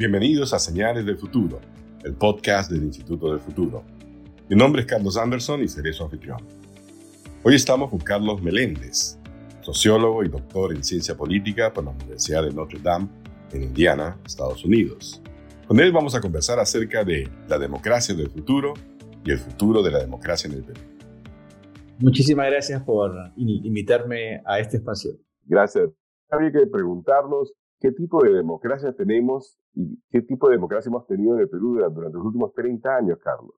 Bienvenidos a Señales del Futuro, el podcast del Instituto del Futuro. Mi nombre es Carlos Anderson y seré su anfitrión. Hoy estamos con Carlos Meléndez, sociólogo y doctor en ciencia política por la Universidad de Notre Dame en Indiana, Estados Unidos. Con él vamos a conversar acerca de la democracia del futuro y el futuro de la democracia en el Perú. Muchísimas gracias por invitarme a este espacio. Gracias. Había que preguntarnos qué tipo de democracia tenemos y qué tipo de democracia hemos tenido en el Perú durante los últimos 30 años, Carlos.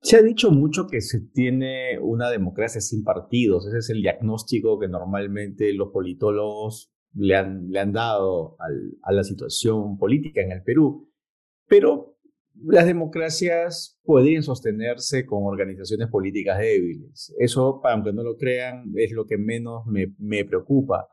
Se ha dicho mucho que se tiene una democracia sin partidos. Ese es el diagnóstico que normalmente los politólogos le han, le han dado a la situación política en el Perú. Pero las democracias pueden sostenerse con organizaciones políticas débiles. Eso, aunque no lo crean, es lo que menos me, me preocupa.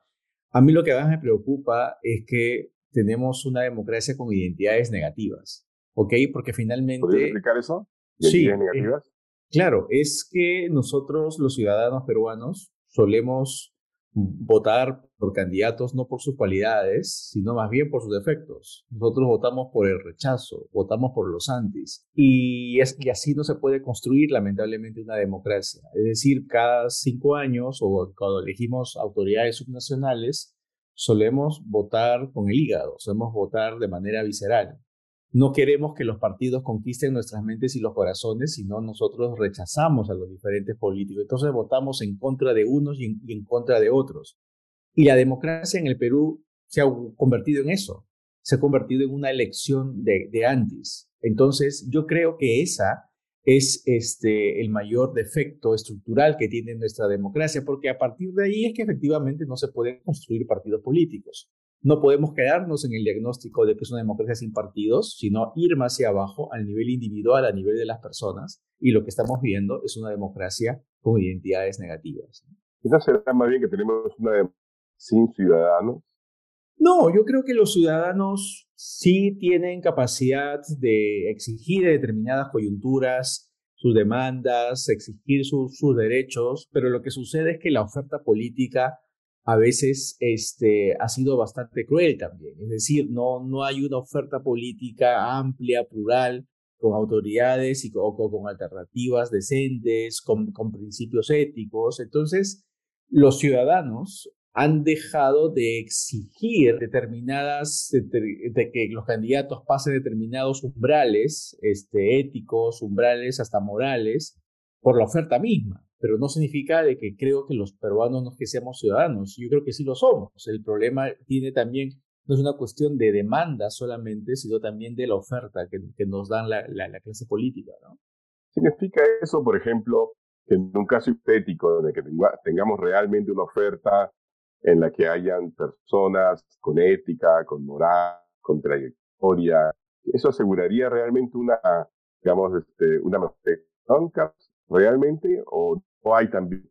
A mí lo que más me preocupa es que tenemos una democracia con identidades negativas, ¿ok? Porque finalmente... ¿Puedes explicar eso? Sí. negativas? claro, es que nosotros, los ciudadanos peruanos, solemos votar por candidatos no por sus cualidades, sino más bien por sus defectos. Nosotros votamos por el rechazo, votamos por los antis. Y, es, que así no se puede construir, lamentablemente, una democracia. Es decir, cada cinco años o cuando elegimos autoridades subnacionales, solemos votar con el hígado, solemos votar de manera visceral. No queremos que los partidos conquisten nuestras mentes y los corazones, sino nosotros rechazamos a los diferentes políticos. Entonces votamos en contra de unos y en, contra de otros. Y la democracia en el Perú se ha convertido en eso, se ha convertido en una elección de, de antis. Entonces yo creo que esa es este, el mayor defecto estructural que tiene nuestra democracia, porque a partir de ahí es que efectivamente no se pueden construir partidos políticos. No podemos quedarnos en el diagnóstico de que es una democracia sin partidos, sino ir más hacia abajo al nivel individual, a nivel de las personas. Y lo que estamos viendo es una democracia con identidades negativas. Quizás será más bien que tenemos una democracia sin ciudadanos. No, yo creo que los ciudadanos sí tienen capacidad de exigir determinadas coyunturas sus demandas, exigir sus derechos, pero lo que sucede es que la oferta política a veces este, ha sido bastante cruel también. Es decir, no, no hay una oferta política amplia, plural, con autoridades y con, alternativas decentes, con, principios éticos. Entonces, los ciudadanos han dejado de exigir determinadas, de, que los candidatos pasen determinados umbrales este, éticos, umbrales hasta morales, por la oferta misma pero no significa de que creo que los peruanos no que seamos ciudadanos, yo creo que sí lo somos. El problema tiene también, no es una cuestión de demanda solamente, sino también de la oferta que, que nos dan la, la, clase política. ¿no? ¿Significa eso, por ejemplo, que en un caso hipotético de que tengamos realmente una oferta en la que hayan personas con ética, con moral, con trayectoria, eso aseguraría realmente una, digamos, este, una realmente o o hay también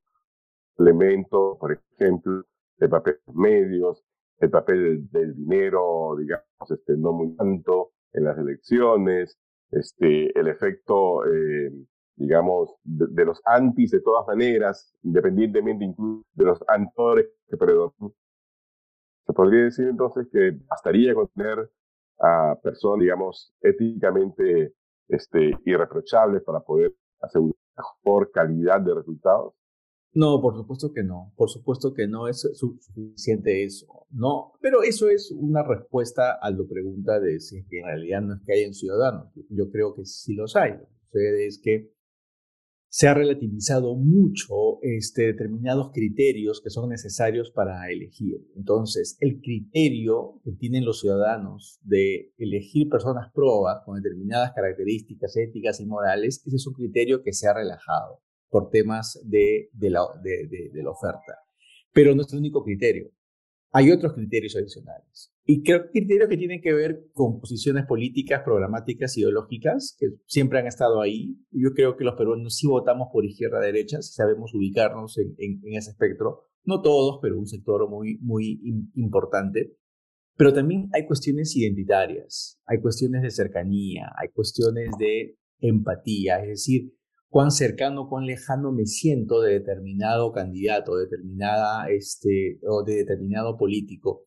elementos, por ejemplo, el papel de medios, el papel del, dinero, digamos, este, no muy tanto en las elecciones, este, el efecto, eh, digamos, de, los antis de todas maneras, independientemente incluso de los antores que predominan. Se podría decir entonces que bastaría con tener a personas, digamos, éticamente este, irreprochables para poder asegurar mejor calidad de resultados? No, por supuesto que no. Por supuesto que no es suficiente eso. No, pero eso es una respuesta a la pregunta de si en realidad no es que hayan ciudadanos. Yo creo que sí los hay. Lo que sucede es que se ha relativizado mucho este, determinados criterios que son necesarios para elegir. Entonces, el criterio que tienen los ciudadanos de elegir personas probas con determinadas características éticas y morales, ese es un criterio que se ha relajado por temas de, de, la, de, de la oferta. Pero no es el único criterio. Hay otros criterios adicionales. Y creo criterios que tienen que ver con posiciones políticas, programáticas, ideológicas, que siempre han estado ahí. Yo creo que los peruanos sí votamos por izquierda-derecha, si sabemos ubicarnos en, en, ese espectro. No todos, pero un sector muy, muy importante. Pero también hay cuestiones identitarias, hay cuestiones de cercanía, hay cuestiones de empatía, es decir, cuán cercano, cuán lejano me siento de determinado candidato, determinada, este, o de determinado político.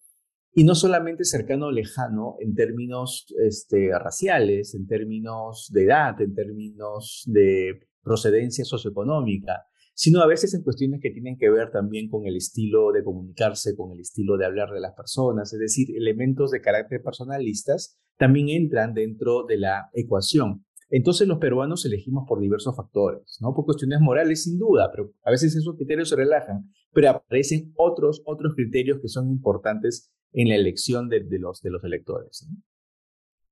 Y no solamente cercano o lejano en términos este, raciales, en términos de edad, en términos de procedencia socioeconómica, sino a veces en cuestiones que tienen que ver también con el estilo de comunicarse, con el estilo de hablar de las personas, es decir, elementos de carácter personalistas también entran dentro de la ecuación. Entonces los peruanos elegimos por diversos factores, ¿no? Por cuestiones morales sin duda, pero a veces esos criterios se relajan, pero aparecen otros, otros criterios que son importantes en la elección de, los, de los electores.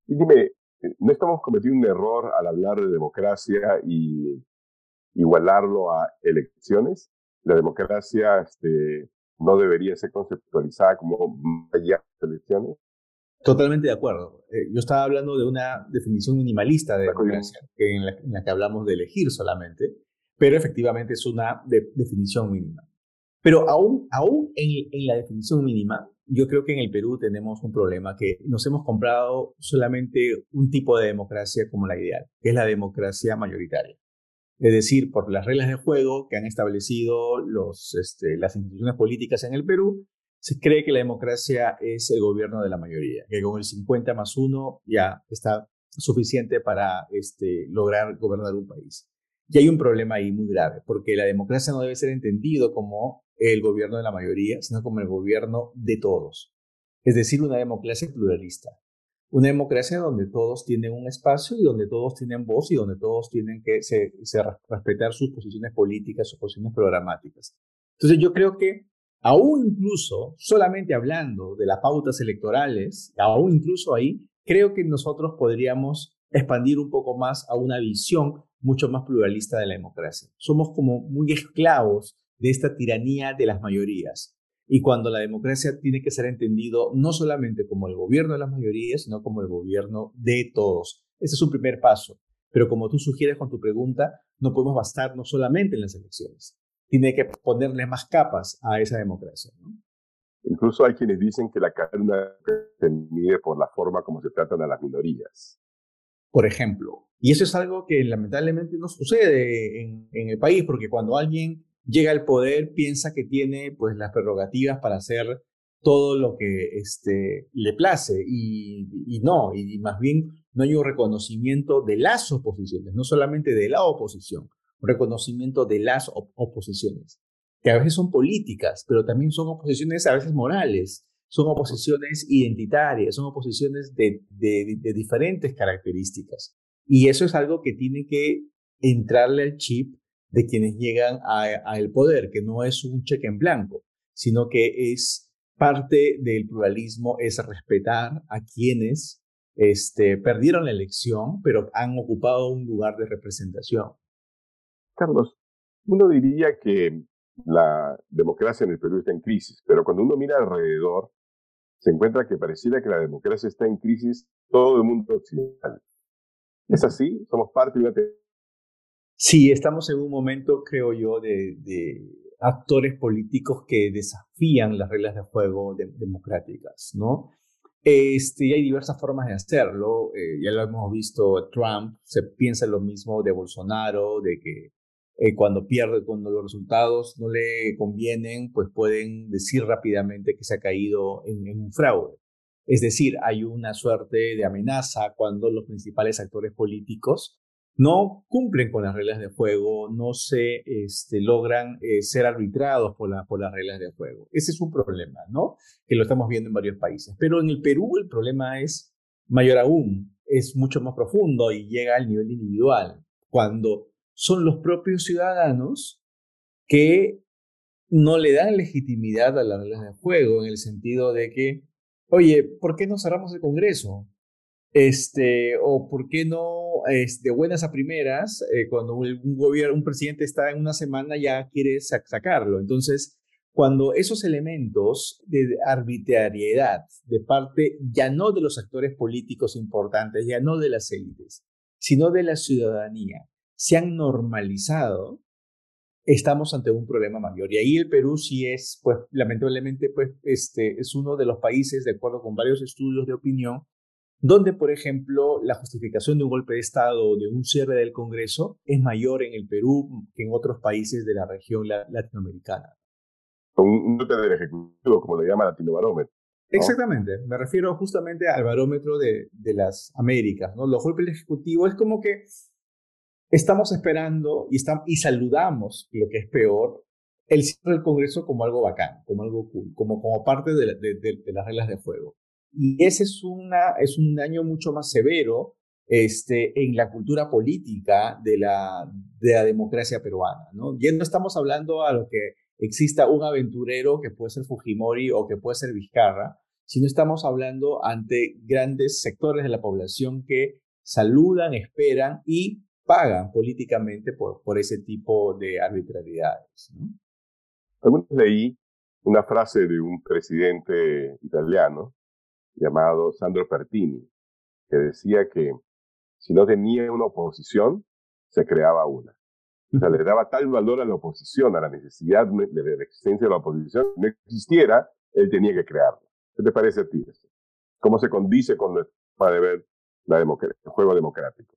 Y dime, ¿no estamos cometiendo un error al hablar de democracia y igualarlo a elecciones? La democracia este, no debería ser conceptualizada como allá elecciones. Totalmente de acuerdo. Eh, yo estaba hablando de una definición minimalista de democracia, en, la, que hablamos de elegir solamente, pero efectivamente es una definición mínima. Pero aún, aún en, en, la definición mínima, yo creo que en el Perú tenemos un problema, que nos hemos comprado solamente un tipo de democracia como la ideal, que es la democracia mayoritaria. Es decir, por las reglas de juego que han establecido los, este, las instituciones políticas en el Perú, se cree que la democracia es el gobierno de la mayoría, que con el 50 más 1 ya está suficiente para este, lograr gobernar un país. Y hay un problema ahí muy grave, porque la democracia no debe ser entendido como el gobierno de la mayoría, sino como el gobierno de todos. Es decir, una democracia pluralista. Una democracia donde todos tienen un espacio y donde todos tienen voz y donde todos tienen que respetar sus posiciones políticas, sus posiciones programáticas. Entonces yo creo que aún incluso solamente hablando de las pautas electorales, aún incluso ahí, creo que nosotros podríamos expandir un poco más a una visión mucho más pluralista de la democracia. Somos como muy esclavos de esta tiranía de las mayorías. Y cuando la democracia tiene que ser entendido no solamente como el gobierno de las mayorías, sino como el gobierno de todos. Ese es un primer paso. Pero como tú sugieres con tu pregunta, no podemos bastarnos solamente en las elecciones tiene que ponerle más capas a esa democracia. Incluso hay quienes dicen que la cadena se mide por la forma como se tratan a las minorías. Por ejemplo, y eso es algo que lamentablemente no sucede en, el país, porque cuando alguien llega al poder piensa que tiene pues las prerrogativas para hacer todo lo que este, le place y, no, y más bien no hay un reconocimiento de las oposiciones, no solamente de la oposición, reconocimiento de las oposiciones, que a veces son políticas, pero también son oposiciones a veces morales, son oposiciones identitarias, son oposiciones de, de, diferentes características. Y eso es algo que tiene que entrarle al chip de quienes llegan al poder, que no es un cheque en blanco, sino que es parte del pluralismo, es respetar a quienes este, perdieron la elección, pero han ocupado un lugar de representación. Carlos, uno diría que la democracia en el Perú está en crisis, pero cuando uno mira alrededor, se encuentra que pareciera que la democracia está en crisis todo el mundo occidental. ¿Es así? ¿Somos parte de una... Sí, estamos en un momento, creo yo, de, actores políticos que desafían las reglas de juego democráticas, ¿no? Este, y hay diversas formas de hacerlo. Eh, ya lo hemos visto, Trump se piensa lo mismo de Bolsonaro, de que eh, cuando pierde, cuando los resultados no le convienen, pues pueden decir rápidamente que se ha caído en, un fraude. Es decir, hay una suerte de amenaza cuando los principales actores políticos no cumplen con las reglas de juego, no se este, logran eh, ser arbitrados por, la, por las reglas de juego. Ese es un problema, ¿no? Que lo estamos viendo en varios países. Pero en el Perú el problema es mayor aún, es mucho más profundo y llega al nivel individual. Cuando son los propios ciudadanos que no le dan legitimidad a las reglas de juego en el sentido de que, oye, ¿por qué no cerramos el Congreso? Este, o por qué no, de buenas a primeras, eh, cuando un, gobierno, un presidente está en una semana ya quiere sacarlo. Entonces, cuando esos elementos de arbitrariedad de parte ya no de los actores políticos importantes, ya no de las élites, sino de la ciudadanía, se han normalizado, estamos ante un problema mayor. Y ahí el Perú sí es, pues lamentablemente, pues este, es uno de los países, de acuerdo con varios estudios de opinión, donde, por ejemplo, la justificación de un golpe de Estado o de un cierre del Congreso es mayor en el Perú que en otros países de la región latinoamericana. Un golpe del Ejecutivo, como le llama Latino Barómetro. Exactamente, me refiero justamente al barómetro de, de las Américas, ¿no? Los golpes del Ejecutivo es como que estamos esperando y, estamos, y saludamos lo que es peor, el cierre del Congreso como algo bacán, como algo cool, como, como parte de, de, de, las reglas de juego. Y ese es, una, es un daño mucho más severo este, en la cultura política de la, de la democracia peruana. ¿no? Ya no estamos hablando a lo que exista un aventurero que puede ser Fujimori o que puede ser Vizcarra, sino estamos hablando ante grandes sectores de la población que saludan, esperan y pagan políticamente por, por ese tipo de arbitrariedades. ¿no? leí una frase de un presidente italiano llamado Sandro Pertini, que decía que si no tenía una oposición, se creaba una. O sea, le daba tal valor a la oposición, a la necesidad de la existencia de la oposición, no existiera, él tenía que crearla. ¿Qué te parece a ti eso? ¿Cómo se condice con nuestra forma de ver la el juego democrático?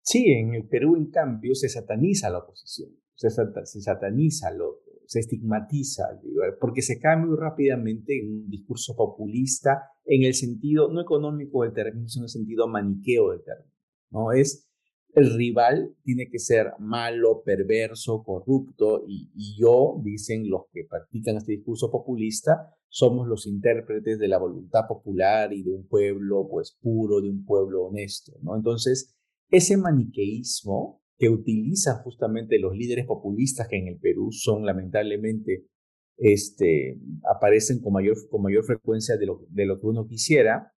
Sí, en el Perú, en cambio, se sataniza la oposición, se, se sataniza lo se estigmatiza, porque se cae muy rápidamente en un discurso populista en el sentido no económico del término, sino en el sentido maniqueo del término. ¿no? Es el rival tiene que ser malo, perverso, corrupto, y, y, yo, dicen los que practican este discurso populista, somos los intérpretes de la voluntad popular y de un pueblo pues puro, de un pueblo honesto, ¿no? Entonces, ese maniqueísmo que utilizan justamente los líderes populistas que en el Perú son lamentablemente este, aparecen con mayor, con mayor frecuencia de lo, de lo que uno quisiera,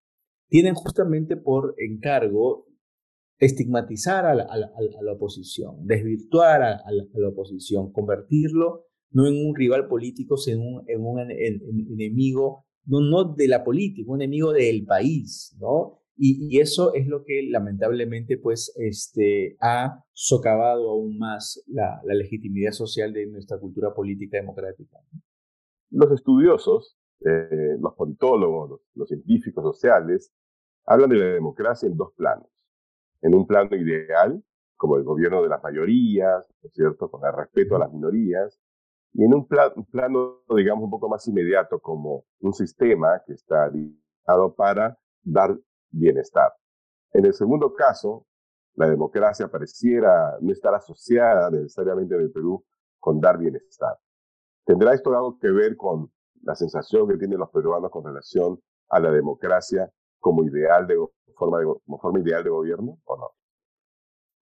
tienen justamente por encargo estigmatizar a la, oposición, desvirtuar a, la, oposición, convertirlo no en un rival político, sino en un, enemigo, no, no de la política, un enemigo del país, ¿no? Y, eso es lo que lamentablemente pues este, ha socavado aún más la, legitimidad social de nuestra cultura política democrática. Los estudiosos, eh, los politólogos, los, científicos sociales, hablan de la democracia en dos planos en un plano ideal, como el gobierno de las mayorías, ¿no cierto?, con el respeto a las minorías, y en un, plano, digamos, un poco más inmediato, como un sistema que está diseñado para dar bienestar. En el segundo caso, la democracia pareciera no estar asociada necesariamente en el Perú con dar bienestar. ¿Tendrá esto algo que ver con la sensación que tienen los peruanos con relación a la democracia como ideal de forma, ideal de gobierno o no?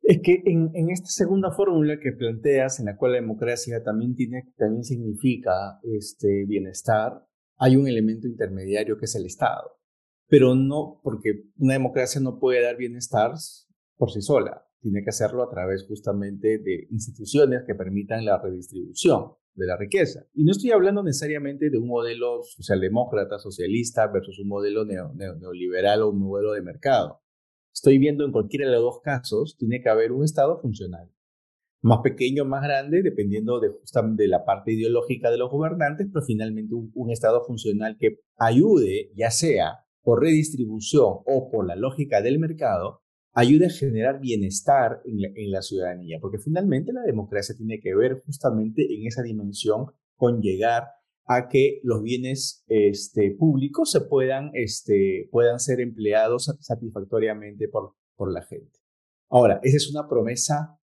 Es que en, esta segunda fórmula que planteas, en la cual la democracia también, también significa este, bienestar, hay un elemento intermediario que es el Estado. Pero no, porque una democracia no puede dar bienestar por sí sola, tiene que hacerlo a través justamente de instituciones que permitan la redistribución de la riqueza. Y no estoy hablando necesariamente de un modelo socialdemócrata, socialista versus un modelo neoliberal o un modelo de mercado. Estoy viendo en cualquiera de los dos casos, tiene que haber un Estado funcional. Más pequeño, más grande, dependiendo de, de la parte ideológica de los gobernantes, pero finalmente un, un Estado funcional que ayude, ya sea por redistribución o por la lógica del mercado, ayude a generar bienestar en la, ciudadanía, porque finalmente la democracia tiene que ver justamente en esa dimensión con llegar a que los bienes este, públicos se puedan, este, puedan ser empleados satisfactoriamente por, por la gente. Ahora, esa es una promesa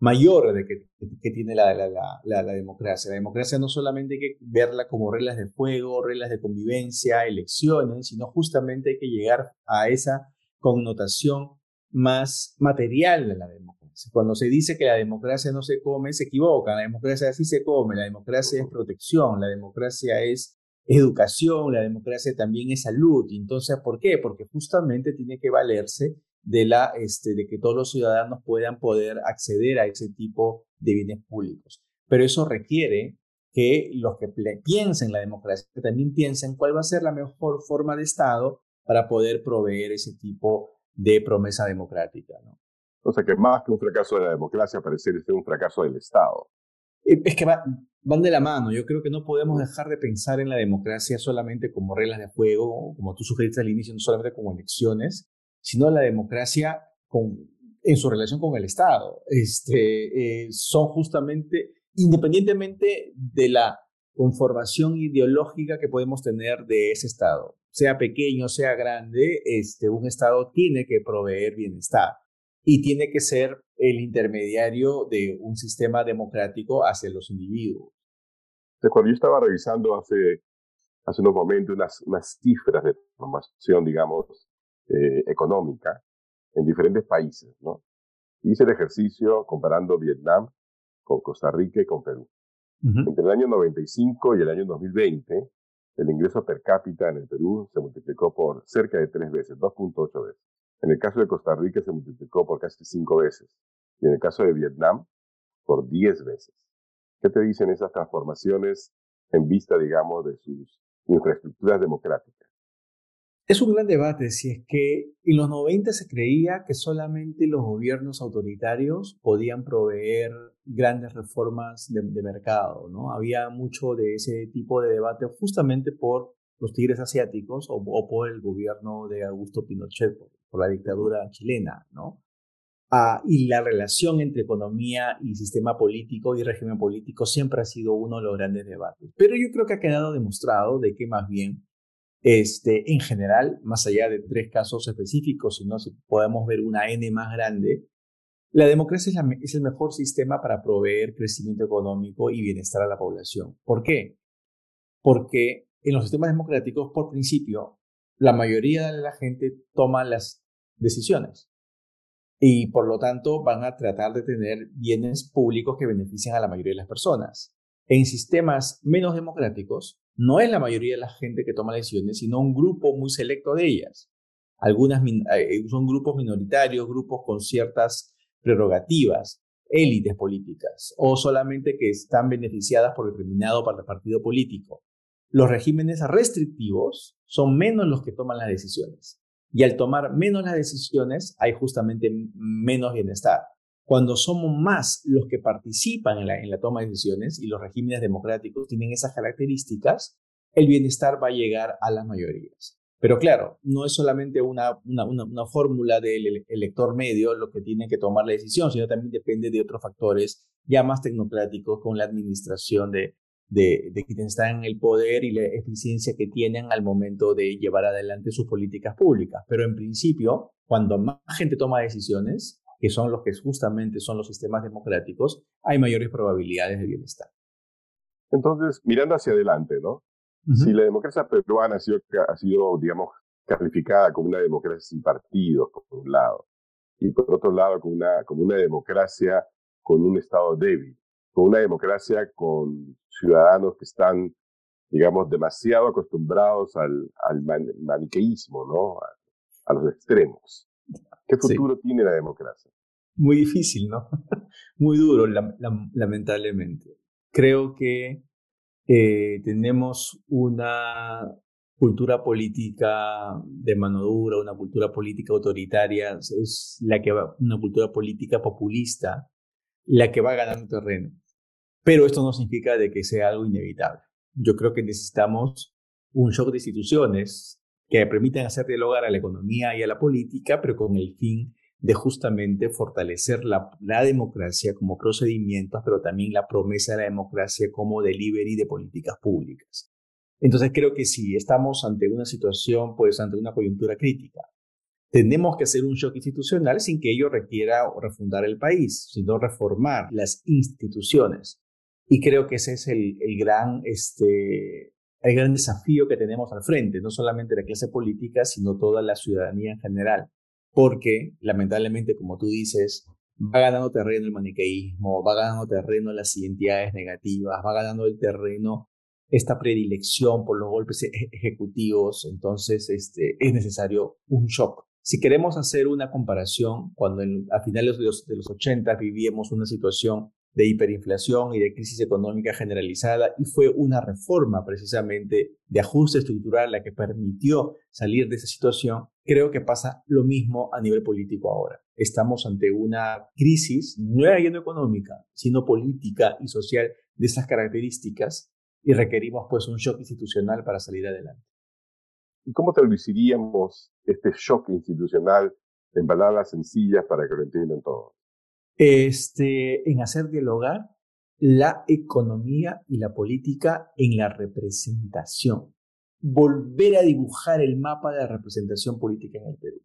mayor de que, que tiene la, la, la, la, democracia. La democracia no solamente hay que verla como reglas de juego, reglas de convivencia, elecciones, sino justamente hay que llegar a esa connotación más material de la democracia. Cuando se dice que la democracia no se come, se equivoca. La democracia sí se come, la democracia es protección, la democracia es educación, la democracia también es salud. Entonces, ¿por qué? Porque justamente tiene que valerse de, la, este, de que todos los ciudadanos puedan poder acceder a ese tipo de bienes públicos. Pero eso requiere que los que piensen la democracia también piensen cuál va a ser la mejor forma de Estado para poder proveer ese tipo de promesa democrática. ¿no? O sea que más que un fracaso de la democracia, parece ser un fracaso del Estado. Eh, es que van de la mano. Yo creo que no podemos dejar de pensar en la democracia solamente como reglas de juego, como tú sugeriste al inicio, no solamente como elecciones, sino la democracia con, en su relación con el Estado. Este, eh, son justamente, independientemente de la conformación ideológica que podemos tener de ese Estado. Sea pequeño, sea grande, este, un Estado tiene que proveer bienestar y tiene que ser el intermediario de un sistema democrático hacia los individuos. Cuando yo estaba revisando hace, hace unos momentos unas, unas cifras de formación, digamos, eh, económica en diferentes países, ¿no? Hice el ejercicio comparando Vietnam con Costa Rica y con Perú. Entre el año 95 y el año 2020, el ingreso per cápita en el Perú se multiplicó por cerca de tres veces, 2.8 veces. En el caso de Costa Rica se multiplicó por casi cinco veces. Y en el caso de Vietnam, por 10 veces. ¿Qué te dicen esas transformaciones en vista, digamos, de sus infraestructuras democráticas? Es un gran debate si es que en los 90 se creía que solamente los gobiernos autoritarios podían proveer grandes reformas de, mercado, ¿no? Había mucho de ese tipo de debate justamente por los tigres asiáticos o, por el gobierno de Augusto Pinochet, por, la dictadura chilena, ¿no? Ah, y la relación entre economía y sistema político y régimen político siempre ha sido uno de los grandes debates. Pero yo creo que ha quedado demostrado de que más bien este, en general, más allá de tres casos específicos, sino si podemos ver una N más grande, la democracia es, el mejor sistema para proveer crecimiento económico y bienestar a la población. ¿Por qué? Porque en los sistemas democráticos, por principio, la mayoría de la gente toma las decisiones y por lo tanto van a tratar de tener bienes públicos que beneficien a la mayoría de las personas. En sistemas menos democráticos, no es la mayoría de la gente que toma decisiones, sino un grupo muy selecto de ellas. Algunas eh, son grupos minoritarios, grupos con ciertas prerrogativas, élites políticas, o solamente que están beneficiadas por determinado partido político. Los regímenes restrictivos son menos los que toman las decisiones. Y al tomar menos las decisiones hay justamente menos bienestar. Cuando somos más los que participan en la, toma de decisiones y los regímenes democráticos tienen esas características, el bienestar va a llegar a las mayorías. Pero claro, no es solamente una, una, fórmula del elector medio lo que tiene que tomar la decisión, sino también depende de otros factores ya más tecnocráticos con la administración de, de, de, quienes están en el poder y la eficiencia que tienen al momento de llevar adelante sus políticas públicas. Pero en principio, cuando más gente toma decisiones, que son los que justamente son los sistemas democráticos, hay mayores probabilidades de bienestar. Entonces, mirando hacia adelante, ¿no? Si la democracia peruana ha sido, ha sido, digamos, calificada como una democracia sin partidos, por un lado, y por otro lado como una, como una democracia con un Estado débil, con una democracia con ciudadanos que están, digamos, demasiado acostumbrados al, al maniqueísmo, ¿no? A, los extremos. ¿Qué futuro tiene la democracia? Muy difícil, ¿no? Muy duro, lamentablemente. Creo que eh, tenemos una cultura política de mano dura, una cultura política autoritaria, es la que va, una cultura política populista, la que va ganando terreno. Pero esto no significa de que sea algo inevitable. Yo creo que necesitamos un shock de instituciones que permitan hacer dialogar a la economía y a la política, pero con el fin de justamente fortalecer la, democracia como procedimientos, pero también la promesa de la democracia como delivery de políticas públicas. Entonces creo que si estamos ante una situación, pues ante una coyuntura crítica. Tenemos que hacer un shock institucional sin que ello requiera refundar el país, sino reformar las instituciones. Y creo que ese es el, el gran, este, el gran desafío que tenemos al frente, no solamente la clase política, sino toda la ciudadanía en general porque lamentablemente, como tú dices, va ganando terreno el maniqueísmo, va ganando terreno las identidades negativas, va ganando el terreno esta predilección por los golpes e-, ejecutivos, entonces este, es necesario un shock. Si queremos hacer una comparación, cuando a finales de los, de los 80 vivíamos una situación de hiperinflación y de crisis económica generalizada y fue una reforma precisamente de ajuste estructural la que permitió salir de esa situación, creo que pasa lo mismo a nivel político ahora. Estamos ante una crisis, no yendo económica, sino política y social de esas características y requerimos pues un shock institucional para salir adelante. ¿Y cómo traduciríamos este shock institucional en palabras sencillas para que lo entiendan todos? Este, en hacer dialogar la economía y la política en la representación. Volver a dibujar el mapa de la representación política en el Perú.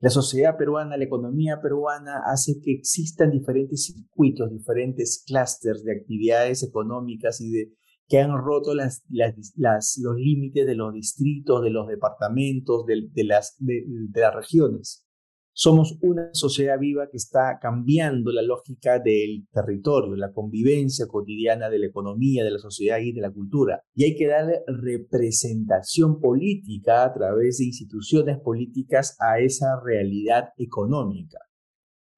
La sociedad peruana, la economía peruana hace que existan diferentes circuitos, diferentes clústeres de actividades económicas y que han roto las, los límites de los distritos, de los departamentos, de, las regiones. Somos una sociedad viva que está cambiando la lógica del territorio, la convivencia cotidiana de la economía, de la sociedad y de la cultura. Y hay que darle representación política a través de instituciones políticas a esa realidad económica.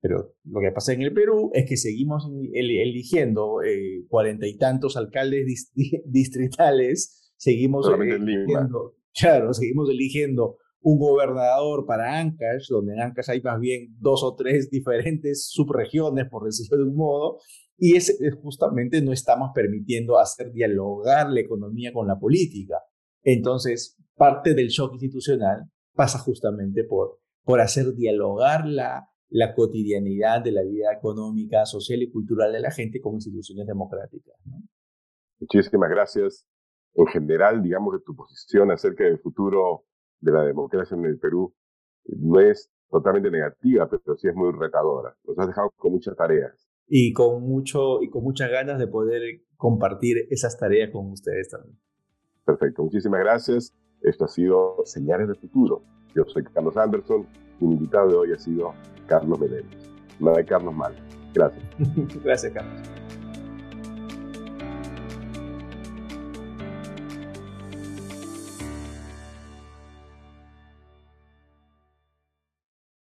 Pero lo que pasa en el Perú es que seguimos eligiendo eh, cuarenta y tantos alcaldes distritales, seguimos eligiendo, claro, seguimos eligiendo un gobernador para Ancash, donde en Ancash hay más bien dos o tres diferentes subregiones, por decirlo de un modo, y es, justamente no estamos permitiendo hacer dialogar la economía con la política. Entonces, parte del shock institucional pasa justamente por, por hacer dialogar la, la cotidianidad de la vida económica, social y cultural de la gente con instituciones democráticas. Muchísimas gracias. En general, digamos que tu posición acerca del futuro de la democracia en el Perú no es totalmente negativa, pero sí es muy retadora. Nos has dejado con muchas tareas. Y con, mucho, y con muchas ganas de poder compartir esas tareas con ustedes también. Perfecto, muchísimas gracias. Esto ha sido Señales del Futuro. Yo soy Carlos Anderson y mi invitado de hoy ha sido Carlos Meléndez. Nada de Carlos Mal. Gracias. Gracias, Carlos.